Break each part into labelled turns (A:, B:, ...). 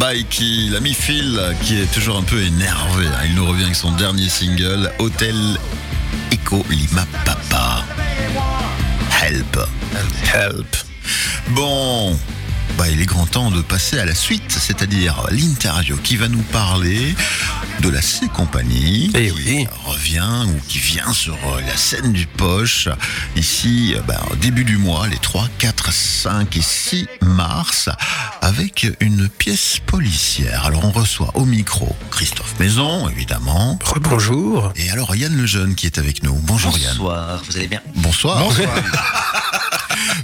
A: Baiki, l'ami Phil, qui est toujours un peu énervé. hein. Il nous revient avec son dernier single, Hotel Echo Lima Papa. Help. Help. Bon. Bah, il est grand temps de passer à la suite, c'est-à-dire l'interview qui va nous parler de la C Compagnie.
B: Eh
A: qui
B: oui.
A: Revient ou qui vient sur euh, la scène du Poche ici euh, bah, au début du mois, les 3, 4, 5 et 6 mars, avec une pièce policière. Alors on reçoit au micro Christophe Maison, évidemment.
B: Rebonjour.
A: Et alors Yann Lejeune qui est avec nous. Bonjour Yann.
C: Bonsoir, vous allez bien?
A: Bonsoir.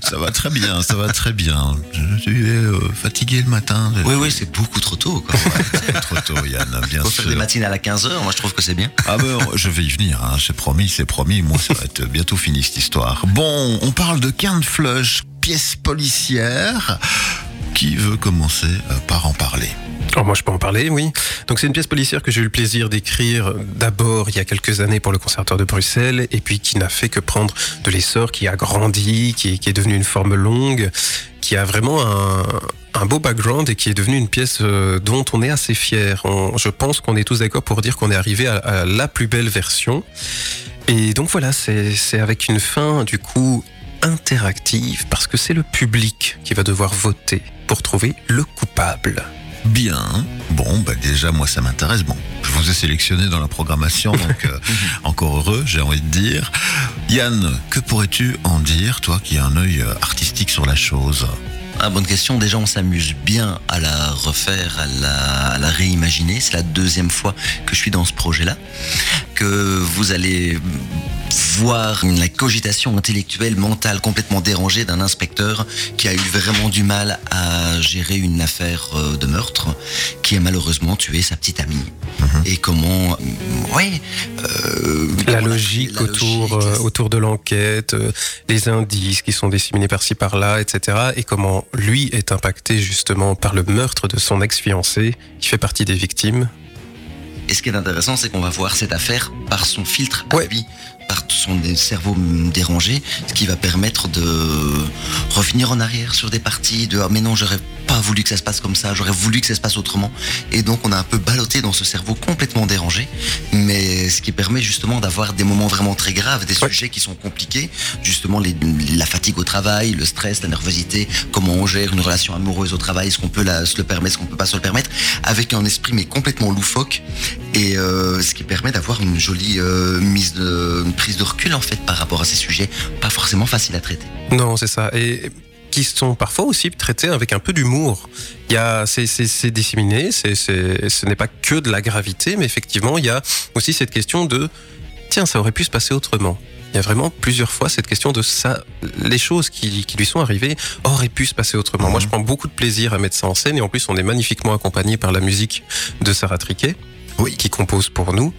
A: ça va très bien, ça va très bien. Je suis euh, fatigué le matin.
C: Oui, oui, c'est beaucoup trop tôt. Quoi.
A: C'est trop tôt, Yann, bien
C: Faut faire
A: sûr.
C: des matinales à 15h, moi je trouve que c'est bien.
A: Ah ben, je vais y venir, hein. c'est promis, c'est promis. Moi, ça va être bientôt fini cette histoire. Bon, on parle de Cannes Flush, pièce policière. Qui veut commencer euh, par en parler?
B: Alors moi je peux en parler, oui. Donc c'est une pièce policière que j'ai eu le plaisir d'écrire d'abord il y a quelques années pour le Conservatoire de Bruxelles et puis qui n'a fait que prendre de l'essor, qui a grandi, qui est, qui est devenu une forme longue, qui a vraiment un, beau background et qui est devenue une pièce euh, dont on est assez fier. Je pense qu'on est tous d'accord pour dire qu'on est arrivé à, la plus belle version. Et donc voilà, c'est avec une fin du coup interactive parce que c'est le public qui va devoir voter pour trouver le coupable.
A: Bien. Bon, bah déjà, moi, ça m'intéresse. Bon, je vous ai sélectionné dans la programmation, donc euh, encore heureux, j'ai envie de dire. Yann, que pourrais-tu en dire, toi qui as un œil euh, artistique sur la chose?
C: Ah, bonne question. Déjà, on s'amuse bien à la refaire, à la, à la réimaginer. C'est la deuxième fois que je suis dans ce projet-là. Que vous allez voir la cogitation intellectuelle, mentale complètement dérangée d'un inspecteur qui a eu vraiment du mal à gérer une affaire euh, de meurtre, qui a malheureusement tué sa petite amie. Et comment, euh, ouais, euh,
B: La logique
C: la
B: autour,
C: logique,
B: euh, autour de l'enquête, euh, les indices qui sont disséminés par-ci par-là, etc. Et comment lui est impacté justement par le meurtre de son ex-fiancé, qui fait partie des victimes.
C: Et ce qui est intéressant, c'est qu'on va voir cette affaire par son filtre à
B: Ouais.
C: lui, par son cerveau dérangé, ce qui va permettre de revenir en arrière sur des parties de ah, mais non, j'aurais pas voulu que ça se passe comme ça, j'aurais voulu que ça se passe autrement. Et donc on a un peu ballotté dans ce cerveau complètement dérangé, mais ce qui permet justement d'avoir des moments vraiment très graves, des
B: Ouais.
C: sujets qui sont compliqués, justement les- la fatigue au travail, le stress, la nervosité, comment on gère une relation amoureuse au travail, est-ce qu'on peut la- se le permettre, est-ce qu'on peut pas se le permettre, avec un esprit mais complètement loufoque et euh, ce qui permet d'avoir une jolie euh, mise de, prise de recul en fait par rapport à ces sujets pas forcément faciles à traiter.
B: Non, c'est ça. Et qui sont parfois aussi traités avec un peu d'humour. Il y a, c'est, c'est, disséminé, c'est, c'est, ce n'est pas que de la gravité, mais effectivement, il y a aussi cette question de, tiens, ça aurait pu se passer autrement. Il y a vraiment plusieurs fois cette question de ça, les choses qui, qui lui sont arrivées auraient pu se passer autrement. Moi, je prends beaucoup de plaisir à mettre ça en scène et en plus, on est magnifiquement accompagné par la musique de Sarah Triquet,
A: Oui.
B: qui compose pour nous.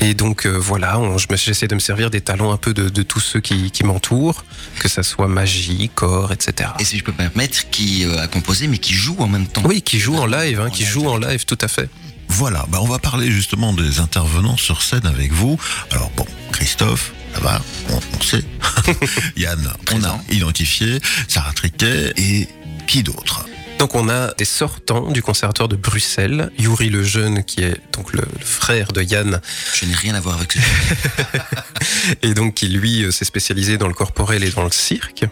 B: Et donc euh, voilà, j'essaie de me servir des talents un peu de, de tous ceux qui, qui m'entourent, que ça soit magie, corps, etc.
C: Et si je peux me permettre, qui euh, a composé mais qui joue en même temps.
B: Oui, qui joue en live, hein, qui joue en live, tout à fait.
A: Voilà, bah on va parler justement des intervenants sur scène avec vous. Alors bon, Christophe, ça va, on, on sait. Yann, on a identifié, Sarah Triquet et qui d'autre?
B: Donc on a des sortants du conservatoire de Bruxelles, Yuri le jeune qui est donc le, le frère de Yann
C: Je n'ai rien à voir avec ce
B: et donc qui lui euh, s'est spécialisé dans le corporel et dans le cirque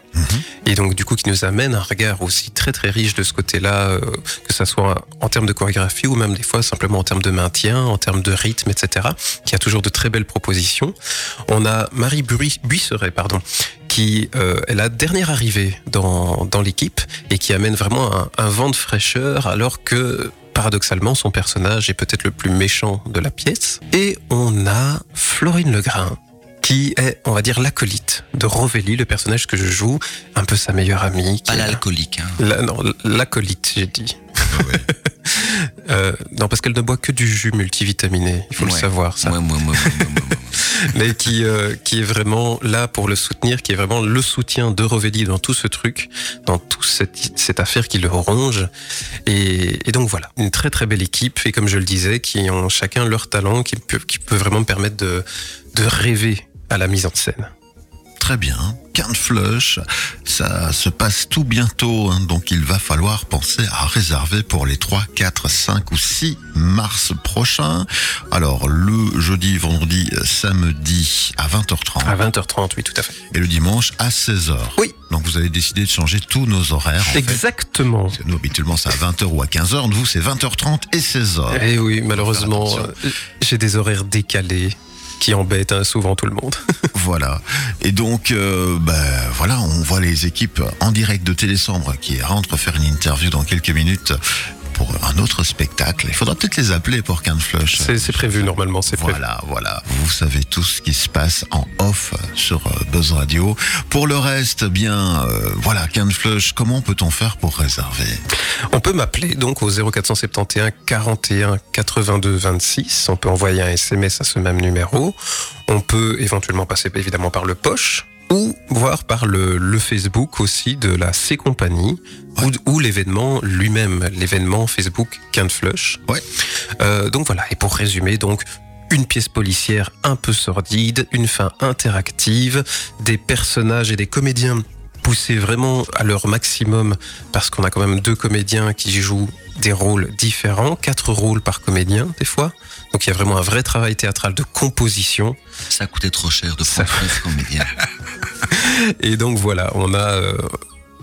B: et donc du coup qui nous amène un regard aussi très très riche de ce côté-là, euh, que ça soit en termes de chorégraphie ou même des fois simplement en termes de maintien, en termes de rythme, etc. Qui a toujours de très belles propositions. On a Marie Bui- Buisseret, pardon, qui euh, est la dernière arrivée dans, dans l'équipe et qui amène vraiment un, un vent de fraîcheur alors que paradoxalement son personnage est peut-être le plus méchant de la pièce. Et on a Florine Legrain qui est, on va dire, l'acolyte de Rovelli, le personnage que je joue, un peu sa meilleure amie. qui
C: Pas l'alcoolique. Hein.
B: la- non, l'acolyte, j'ai dit. Euh, non, parce qu'elle ne boit que du jus multivitaminé, il faut le
C: Ouais.
B: savoir ça.
C: Moi,
B: Mais qui, euh, qui est vraiment là pour le soutenir, qui est vraiment le soutien de Rovelli dans tout ce truc, dans toute cette, cette affaire qui le ronge. Et, et donc voilà, une très très belle équipe, et comme je le disais, qui ont chacun leur talent, qui peut, qui peut vraiment me permettre de, de rêver à la mise en scène.
A: Très bien. Quinte Flush, ça se passe tout bientôt, hein, donc il va falloir penser à réserver pour les 3, 4, 5 ou 6 mars prochains. Alors le jeudi, vendredi, samedi à 20h30
B: À 20h30, oui, tout à fait.
A: et le dimanche à 16h.
B: Oui.
A: Donc vous avez décidé de changer tous nos horaires. en fait.
B: Exactement.
A: Parce que Nous, habituellement, c'est à 20h ou à 15h. Vous, c'est 20h30 et 16h.
B: Et Eh oui, malheureusement, euh, j'ai des horaires décalés qui embêtent hein, souvent tout le monde.
A: Voilà. Et donc, euh, ben, voilà, on voit les équipes en direct de Télésambre qui rentrent faire une interview dans quelques minutes pour un autre spectacle. Il faudra peut-être les appeler pour Cannes Flush.
B: C'est prévu normalement, c'est prévu.
A: Voilà, voilà. Vous savez tout ce qui se passe en off sur euh, Buzz Radio. Pour le reste, bien, euh, voilà, Cannes Flush, comment peut-on faire pour réserver?
B: On peut m'appeler donc au 0471 41 82 26. On peut envoyer un SMS à ce même numéro. On peut éventuellement passer évidemment par le poche ou voir par le, le Facebook aussi de la C Compagnie ou, ou l'événement lui-même, l'événement Facebook Can't Flush.
A: Ouais.
B: Euh, donc voilà. Et pour résumer, donc une pièce policière un peu sordide, une fin interactive, des personnages et des comédiens poussés vraiment à leur maximum parce qu'on a quand même deux comédiens qui jouent des rôles différents, quatre rôles par comédien des fois. Donc il y a vraiment un vrai travail théâtral de composition.
C: Ça coûtait trop cher de
B: Ça-
C: prendre 9 comédiens.
B: Et donc voilà, on a, euh,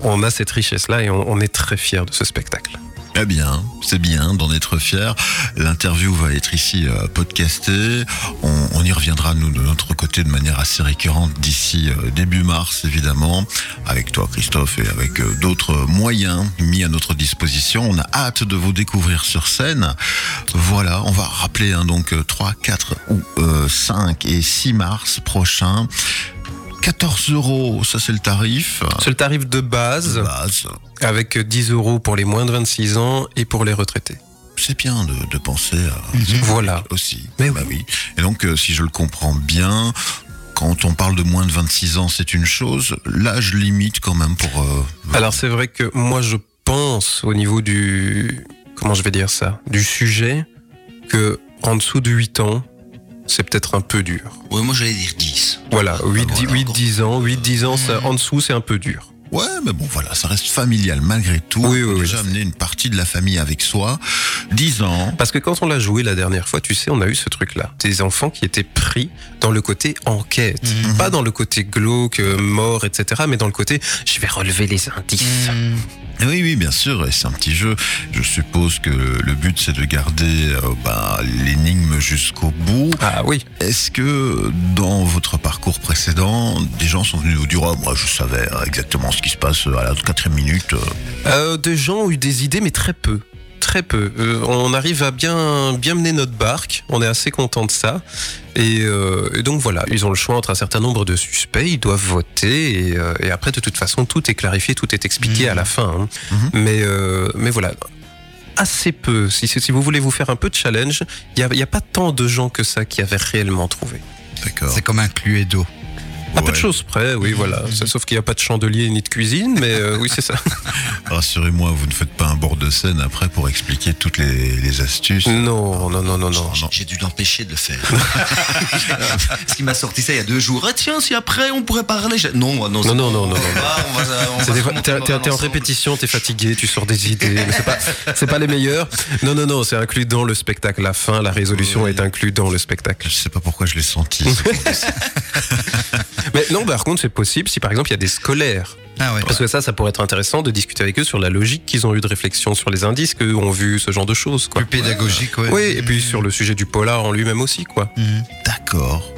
B: on a cette richesse-là et on, est très fiers de ce spectacle.
A: Eh bien, c'est bien d'en être fier. L'interview va être ici euh, podcastée. On, y reviendra, nous, de notre côté, de manière assez récurrente d'ici euh, début mars, évidemment, avec toi, Christophe, et avec d'autres moyens mis à notre disposition. On a hâte de vous découvrir sur scène. Voilà, on va rappeler hein, donc euh, 3, 4 ou euh, 5 et 6 mars prochains. 14 euros, ça c'est le tarif.
B: C'est le tarif de base
A: De base.
B: avec 10 euros pour les moins de 26 ans et pour les retraités.
A: C'est bien de, de penser à
B: Voilà.
A: aussi.
B: Mais
A: Bah oui. Et donc, euh, si je le comprends bien, quand on parle de moins de 26 ans, c'est une chose. L'âge limite quand même pour... euh,
B: Alors c'est vrai que moi je pense au niveau du comment je vais dire ça du sujet que en dessous de 8 ans c'est peut-être un peu dur.
C: Ouais, moi j'allais dire 10.
B: Voilà, 8
C: voilà,
B: 8
C: encore.
B: 10 ans, 8 10 ans ça, en dessous c'est un peu dur.
A: Ouais, mais bon, voilà, ça reste familial malgré tout.
B: Oui, oui, oui,
A: Déjà
B: je
A: amener une partie de la famille avec soi. 10 ans.
B: Parce que quand on l'a joué la dernière fois, tu sais, on a eu ce truc-là. Des enfants qui étaient pris dans le côté enquête. Pas dans le côté glauque, euh, mort, etc. Mais dans le côté, je vais relever les indices.
A: Oui, oui, bien sûr, et c'est un petit jeu. Je suppose que le but, c'est de garder euh, bah, l'énigme jusqu'au bout.
B: Ah oui.
A: Est-ce que dans votre parcours précédent, des gens sont venus vous dire oh, moi je savais exactement ce qui se passe à la quatrième minute euh.
B: Euh, des gens ont eu des idées, mais très peu. Très peu. Euh, on arrive à bien, bien mener notre barque. On est assez content de ça. Et, euh, et donc voilà, ils ont le choix entre un certain nombre de suspects. Ils doivent voter. Et, euh, et après, de toute façon, tout est clarifié, tout est expliqué à la fin. hein.
A: Mhm.
B: Mais, euh, mais voilà. Assez peu. Si, si vous voulez vous faire un peu de challenge, il n'y a, il y a pas tant de gens que ça qui avaient réellement trouvé.
A: D'accord.
D: C'est comme un Cluedo.
B: À peu
A: Ouais.
B: de choses près, oui, voilà. Sauf qu'il n'y a pas de chandelier ni de cuisine, mais euh, oui, c'est ça.
A: Rassurez-moi, vous ne faites pas un bord de scène après pour expliquer toutes les, les astuces.
B: Non, non, non, non, non.
A: non.
C: J'ai dû l'empêcher de le faire. Parce qu'il m'a sorti ça il y a deux jours. Ah tiens, si après on pourrait parler. je- Non, non,
B: Non, non, non, non.
C: Ah,
B: T'es en répétition, t'es fatigué, tu sors des idées, mais c'est pas, c'est pas les meilleurs. Non, non, non, c'est inclus dans le spectacle. La fin, la résolution est inclus dans le spectacle.
A: Je sais pas pourquoi je l'ai senti.
B: Mais non, par contre, c'est possible si par exemple il y a des scolaires.
D: Ah ouais.
B: Parce que ça, ça pourrait être intéressant de discuter avec eux sur la logique qu'ils ont eu de réflexion sur les indices qu'eux ont vu, ce genre de choses, quoi.
D: Plus pédagogique, ouais.
B: Oui, et puis sur le sujet du polar en lui-même aussi, quoi.
D: Mhm.
A: D'accord.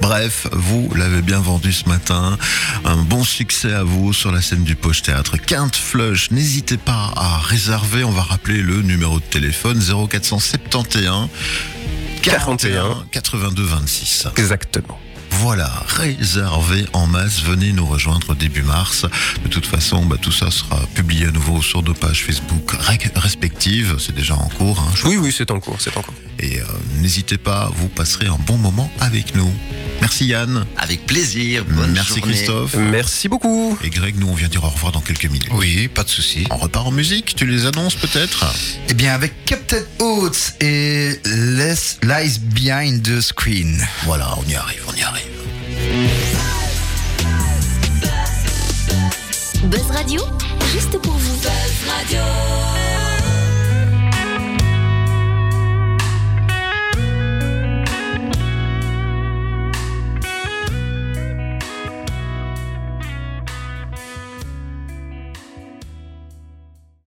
A: Bref, vous l'avez bien vendu ce matin. Un bon succès à vous sur la scène du Poche Théâtre. Quinte Flush, n'hésitez pas à réserver. On va rappeler le numéro de téléphone 0471 41 82 26.
B: Exactement.
A: Voilà, réservez en masse, venez nous rejoindre début mars. De toute façon, bah, tout ça sera publié à nouveau sur nos pages Facebook respectives. C'est déjà en cours. hein,
B: Oui, oui, c'est en cours, c'est en cours.
A: Et euh, n'hésitez pas, vous passerez un bon moment avec nous. Merci Yann.
C: Avec plaisir. Bonne
A: Merci. Christophe.
B: Merci beaucoup.
A: Et Greg, nous on vient dire au revoir dans quelques minutes.
D: Oui, pas de souci.
A: On repart en musique, tu les annonces peut-être?
D: Eh bien avec Captain Oates et Less Lies Behind the Screen.
A: Voilà, on y arrive, on y arrive.
E: Buzz Radio, juste pour vous. Buzz Radio.